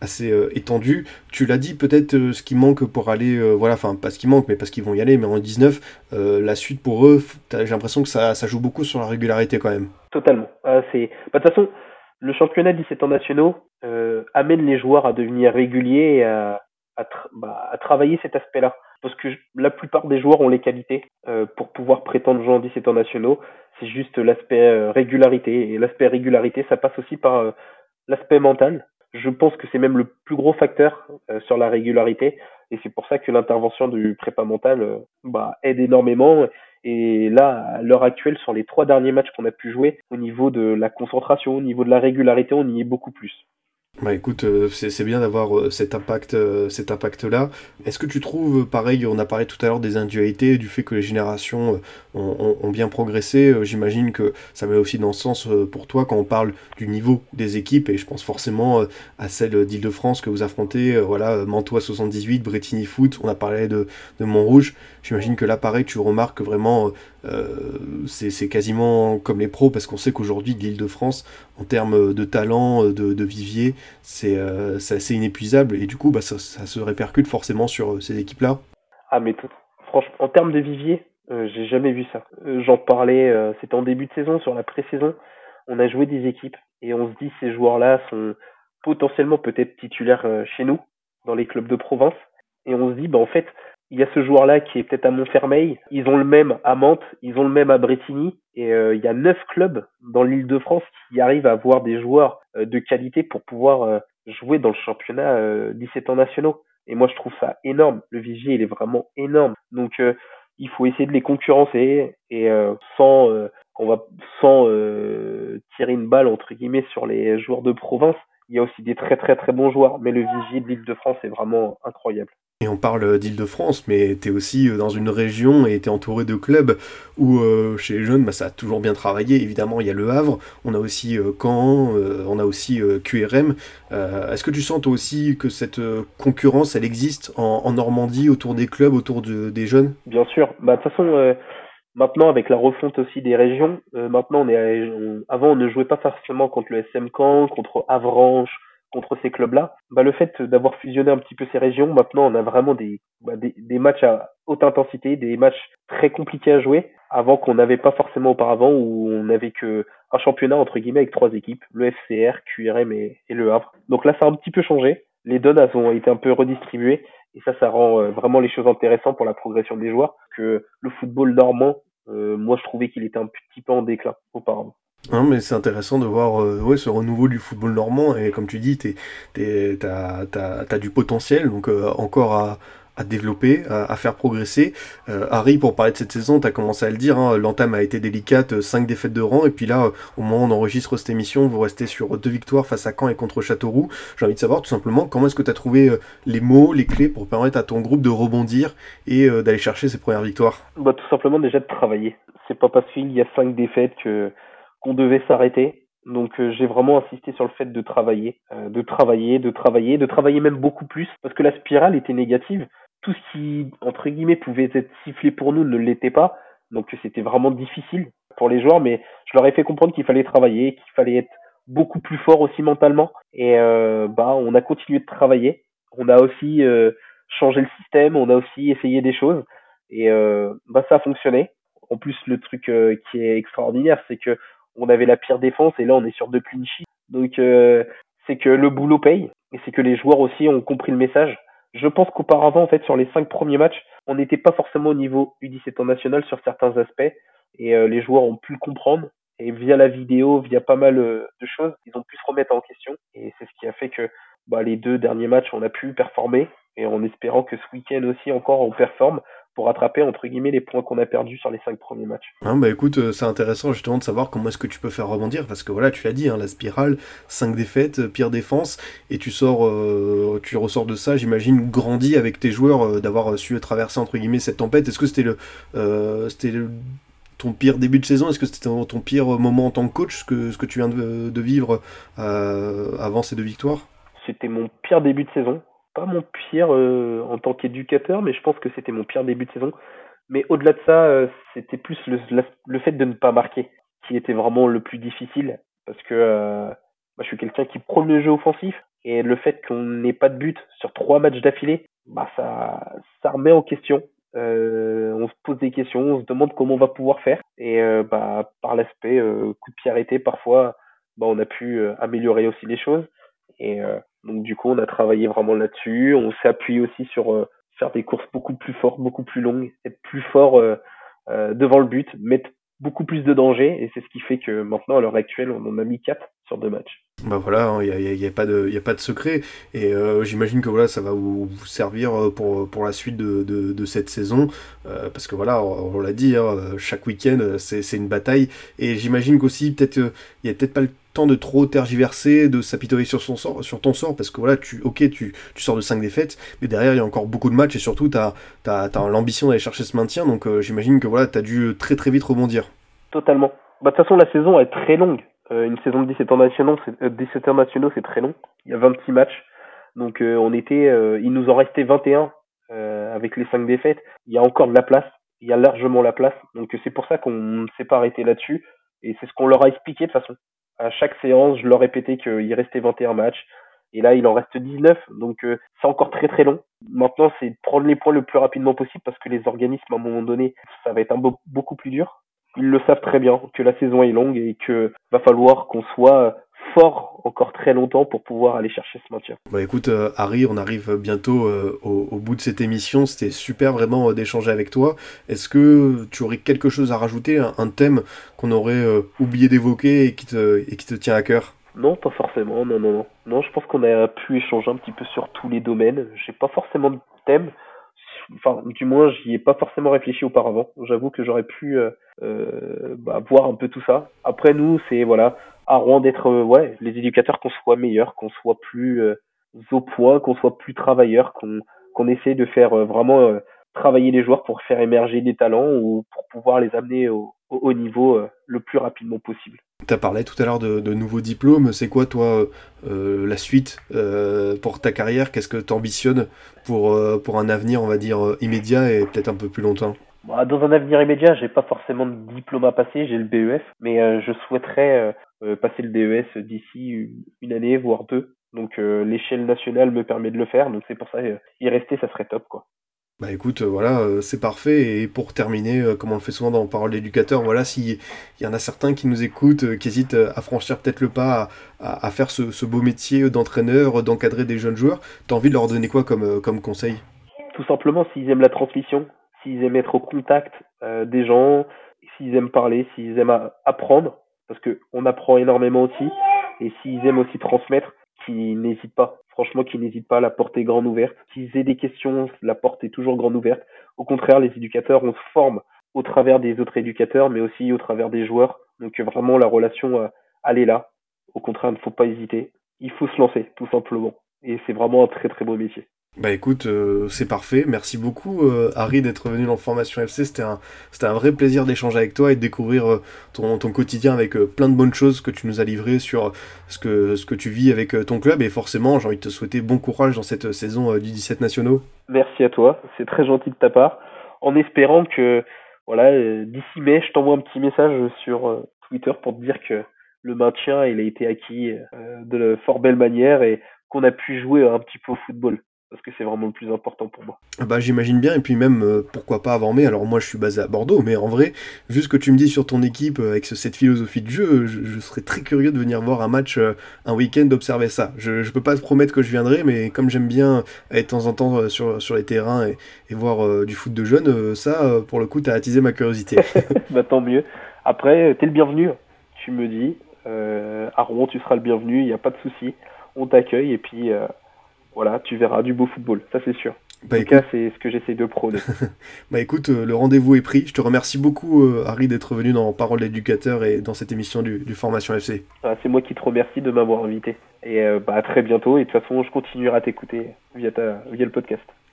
assez euh, étendu. Tu l'as dit, peut-être euh, ce qui manque pour aller, euh, voilà, enfin pas ce qui manque, mais parce qu'ils vont y aller, mais en 19, la suite pour eux, j'ai l'impression que ça, ça joue beaucoup sur la régularité quand même. Totalement. c'est, bah, de toute façon, le championnat 17 ans nationaux amène les joueurs à devenir réguliers et à, bah, à, travailler cet aspect-là. Parce que la plupart des joueurs ont les qualités pour pouvoir prétendre jouer en 17 ans nationaux. C'est juste l'aspect régularité. Et l'aspect régularité, ça passe aussi par l'aspect mental je pense que c'est même le plus gros facteur euh, sur la régularité. Et c'est pour ça que l'intervention du prépa mental euh, bah, aide énormément. Et là, à l'heure actuelle, sur les trois derniers matchs qu'on a pu jouer, au niveau de la concentration, au niveau de la régularité, on y est beaucoup plus. Bah écoute, euh, c'est bien d'avoir euh, cet impact, euh, cet impact-là. Est-ce que tu trouves, pareil, on a parlé tout à l'heure des individualités, du fait que les générations ont, bien progressé. J'imagine que ça va aussi dans ce sens pour toi quand on parle du niveau des équipes, et je pense forcément à celle d'Île-de-France que vous affrontez, voilà, Mantois 78, Bretigny Foot, on a parlé de, de Montrouge. J'imagine que là, pareil, tu remarques vraiment, c'est quasiment comme les pros, parce qu'on sait qu'aujourd'hui, l'Île-de-France, en termes de talent, de, de vivier, euh, c'est assez inépuisable et du coup bah, ça, se répercute forcément sur euh, ces équipes-là. Ah mais franchement, en termes de vivier, euh, j'ai jamais vu ça. J'en parlais, c'était en début de saison, sur la pré-saison, on a joué des équipes et on se dit ces joueurs-là sont potentiellement peut-être titulaires chez nous, dans les clubs de province, et on se dit bah en fait il y a ce joueur-là qui est peut-être à Montfermeil, ils ont le même à Mantes, ils ont le même à Bretigny, et euh, il y a neuf clubs dans l'île de France qui arrivent à avoir des joueurs euh, de qualité pour pouvoir euh, jouer dans le championnat 17 ans nationaux. Et moi, je trouve ça énorme. Le vigier, il est vraiment énorme. Donc, il faut essayer de les concurrencer et sans, on va, sans tirer une balle entre guillemets sur les joueurs de province. Il y a aussi des très très très bons joueurs, mais le vigier de l'île de France est vraiment incroyable. Et on parle d'Île-de-France, mais tu es aussi euh, dans une région et tu es entouré de clubs où euh, chez les jeunes, bah, ça a toujours bien travaillé. Évidemment, il y a Le Havre, on a aussi euh, Caen, on a aussi QRM. Est-ce que tu sens toi aussi que cette concurrence, elle existe en, Normandie, autour des clubs, autour des jeunes? Bien sûr. Bah, de toute façon, maintenant, avec la refonte aussi des régions, maintenant, on est, avant, on ne jouait pas facilement contre le SM Caen, contre Avranches, contre ces clubs-là, bah, le fait d'avoir fusionné un petit peu ces régions, maintenant on a vraiment des, bah, des, des, matchs à haute intensité, des matchs très compliqués à jouer, avant qu'on n'avait pas forcément auparavant où on n'avait que un championnat entre guillemets avec trois équipes, le FCR, QRM et, le Havre. Donc là ça a un petit peu changé, les donnes ont été un peu redistribuées et ça ça rend euh, vraiment les choses intéressantes pour la progression des joueurs, que le football normand, euh, moi je trouvais qu'il était un petit peu en déclin auparavant. Non, mais c'est intéressant de voir euh, ce renouveau du football normand. Et comme tu dis, tu as, du potentiel, donc euh, encore à, à développer, à, faire progresser. Euh, Harry, pour parler de cette saison, tu as commencé à le dire, hein, l'entame a été délicate, 5 défaites de rang, et puis là, au moment où on enregistre cette émission, vous restez sur deux victoires face à Caen et contre Châteauroux. J'ai envie de savoir tout simplement comment est-ce que tu as trouvé les mots, les clés pour permettre à ton groupe de rebondir et d'aller chercher ses premières victoires? Bah, Tout simplement déjà de travailler. C'est pas parce qu'il y a 5 défaites que qu'on devait s'arrêter. Donc euh, j'ai vraiment insisté sur le fait de travailler, euh, de travailler, de travailler, de travailler même beaucoup plus, parce que la spirale était négative. Tout ce qui, entre guillemets, pouvait être sifflé pour nous ne l'était pas. Donc c'était vraiment difficile pour les joueurs, mais je leur ai fait comprendre qu'il fallait travailler, qu'il fallait être beaucoup plus fort aussi mentalement. Et euh, bah on a continué de travailler. On a aussi changé le système, on a aussi essayé des choses. Et bah ça a fonctionné. En plus, le truc qui est extraordinaire, c'est que on avait la pire défense et là on est sur deux clean. Donc euh, c'est que le boulot paye et c'est que les joueurs aussi ont compris le message. Je pense qu'auparavant en fait sur les cinq premiers matchs, on n'était pas forcément au niveau U17 en national sur certains aspects et euh, les joueurs ont pu le comprendre et via la vidéo, via pas mal euh, de choses, ils ont pu se remettre en question et c'est ce qui a fait que bah, les deux derniers matchs, on a pu performer et en espérant que ce week-end aussi encore on performe pour rattraper entre guillemets les points qu'on a perdus sur les cinq premiers matchs. Hein, bah écoute, euh, c'est intéressant justement de savoir comment est-ce que tu peux faire rebondir parce que voilà, tu l'as dit, hein, la spirale, cinq défaites, euh, pire défense, et tu sors, euh, tu ressors de ça, j'imagine, grandi avec tes joueurs d'avoir su traverser entre guillemets cette tempête. Est-ce que c'était le, c'était ton pire début de saison? Est-ce que c'était ton, pire moment en tant que coach, ce que, ce que tu viens de, de vivre avant ces deux victoires? C'était mon pire début de saison pas mon pire euh, en tant qu'éducateur, mais je pense que c'était mon pire début de saison. Mais au-delà de ça, euh, c'était plus le, fait de ne pas marquer qui était vraiment le plus difficile. Parce que euh, moi, je suis quelqu'un qui prône le jeu offensif. Et le fait qu'on n'ait pas de but sur trois matchs d'affilée, bah ça, ça remet en question. on se pose des questions, on se demande comment on va pouvoir faire. Et bah, par l'aspect coup de pied arrêté, parfois, bah, on a pu améliorer aussi les choses. Et donc du coup, on a travaillé vraiment là-dessus. On s'est appuyé aussi sur euh, faire des courses beaucoup plus fortes, beaucoup plus longues, être plus fort euh, euh, devant le but, mettre beaucoup plus de danger. Et c'est ce qui fait que maintenant, à l'heure actuelle, on en a mis 4 sur deux matchs. Bah voilà, il hein, n'y a, a, pas de, a pas de secret. Et j'imagine que voilà, ça va vous, servir pour, pour la suite de, de, cette saison. parce que voilà, on, l'a dit, hein, chaque week-end, c'est une bataille. Et j'imagine qu'aussi, peut-être, il n'y a peut-être pas le de trop tergiverser, de s'apitoyer sur, sur ton sort, parce que voilà, tu, ok, tu, tu sors de 5 défaites, mais derrière, il y a encore beaucoup de matchs, et surtout, tu as, as, l'ambition d'aller chercher ce maintien, donc euh, j'imagine que voilà, tu as dû très très vite rebondir. Totalement. Bah, de toute façon, la saison est très longue. Euh, une saison de 17 nationaux, c'est, 17 euh, nationaux, c'est très long. Il y a 26 matchs. Donc, on était, il nous en restait 21 avec les 5 défaites. Il y a encore de la place. Il y a largement la place. Donc, c'est pour ça qu'on ne s'est pas arrêté là-dessus. Et c'est ce qu'on leur a expliqué de toute façon à chaque séance, je leur répétais qu'il restait 21 matchs. Et là, il en reste 19. Donc, euh, c'est encore très très long. Maintenant, c'est prendre les points le plus rapidement possible parce que les organismes, à un moment donné, ça va être beaucoup plus dur. Ils le savent très bien que la saison est longue et que va falloir qu'on soit fort encore très longtemps pour pouvoir aller chercher ce maintien. Bah écoute euh, Harry, on arrive bientôt euh, au, bout de cette émission, c'était super vraiment euh, d'échanger avec toi. Est-ce que tu aurais quelque chose à rajouter, un, thème qu'on aurait oublié d'évoquer et, qui te, et qui te tient à cœur? Non, pas forcément, non, non, non. Non, je pense qu'on a pu échanger un petit peu sur tous les domaines. J'ai pas forcément de thème enfin du moins j'y ai pas forcément réfléchi auparavant. J'avoue que j'aurais pu euh, euh, bah, voir un peu tout ça. Après nous c'est voilà à Rouen d'être euh, ouais les éducateurs qu'on soit meilleurs, qu'on soit plus au point, qu'on soit plus travailleurs, qu'on qu'on essaie de faire vraiment travailler les joueurs pour faire émerger des talents ou pour pouvoir les amener au, au niveau le plus rapidement possible. Tu as parlé tout à l'heure de, nouveaux diplômes. C'est quoi, toi, euh, la suite euh, pour ta carrière? Qu'est-ce que tu ambitionnes pour, euh, pour un avenir, on va dire, immédiat et peut-être un peu plus longtemps? Bah, Dans un avenir immédiat, j'ai pas forcément de diplôme à passer. J'ai le BEF, mais je souhaiterais passer le DES d'ici une année, voire deux. Donc l'échelle nationale me permet de le faire. Donc c'est pour ça, y rester, ça serait top. quoi. Bah écoute, euh, voilà, euh, c'est parfait. Et pour terminer, euh, comme on le fait souvent dans Parole d'éducateur, voilà, s'il y en a certains qui nous écoutent, qui hésitent à franchir peut-être le pas à, faire ce, beau métier d'entraîneur, d'encadrer des jeunes joueurs, t'as envie de leur donner quoi comme, conseil? Tout simplement, s'ils aiment la transmission, s'ils aiment être au contact des gens, s'ils aiment parler, s'ils aiment apprendre, parce qu'on apprend énormément aussi, et s'ils aiment aussi transmettre, qu'ils n'hésitent pas franchement, qu'ils n'hésitent pas, la porte est grande ouverte. S'ils aient des questions, la porte est toujours grande ouverte. Au contraire, les éducateurs, on se forme au travers des autres éducateurs, mais aussi au travers des joueurs. Donc vraiment, la relation, euh, elle est là. Au contraire, il ne faut pas hésiter. Il faut se lancer, tout simplement. Et c'est vraiment un très très beau métier. Bah écoute, euh, c'est parfait. Merci beaucoup euh, Harry d'être venu dans Formation FC. C'était un, c'était un vrai plaisir d'échanger avec toi et de découvrir euh, ton, ton, quotidien avec plein de bonnes choses que tu nous as livrées sur ce que, ce que tu vis avec ton club. Et forcément, j'ai envie de te souhaiter bon courage dans cette saison du 17 nationaux. Merci à toi, c'est très gentil de ta part. En espérant que voilà, d'ici mai, je t'envoie un petit message sur Twitter pour te dire que le maintien il a été acquis de fort belle manière et qu'on a pu jouer un petit peu au football. Parce que c'est vraiment le plus important pour moi. Ah bah j'imagine bien, et puis même, euh, pourquoi pas avant mai, alors moi je suis basé à Bordeaux, mais en vrai, vu ce que tu me dis sur ton équipe, euh, avec cette philosophie de jeu, je, serais très curieux de venir voir un match euh, un week-end, d'observer ça. Je, je peux pas te promettre que je viendrai, mais comme j'aime bien aller de temps en temps sur, sur les terrains et, et voir du foot de jeunes, ça, pour le coup, t'as attisé ma curiosité. bah tant mieux. Après, t'es le bienvenu, tu me dis, à Rouen tu seras le bienvenu, il n'y a pas de souci, on t'accueille, et puis voilà, tu verras du beau football, ça c'est sûr. Bah, en tout cas, c'est ce que j'essaie de prôner. bah écoute, euh, le rendez-vous est pris. Je te remercie beaucoup, euh, Harry, d'être venu dans Parole d'éducateur et dans cette émission du, Formation FC. Ah, c'est moi qui te remercie de m'avoir invité. Et euh, bah, à très bientôt. Et de toute façon, je continuerai à t'écouter via, via le podcast.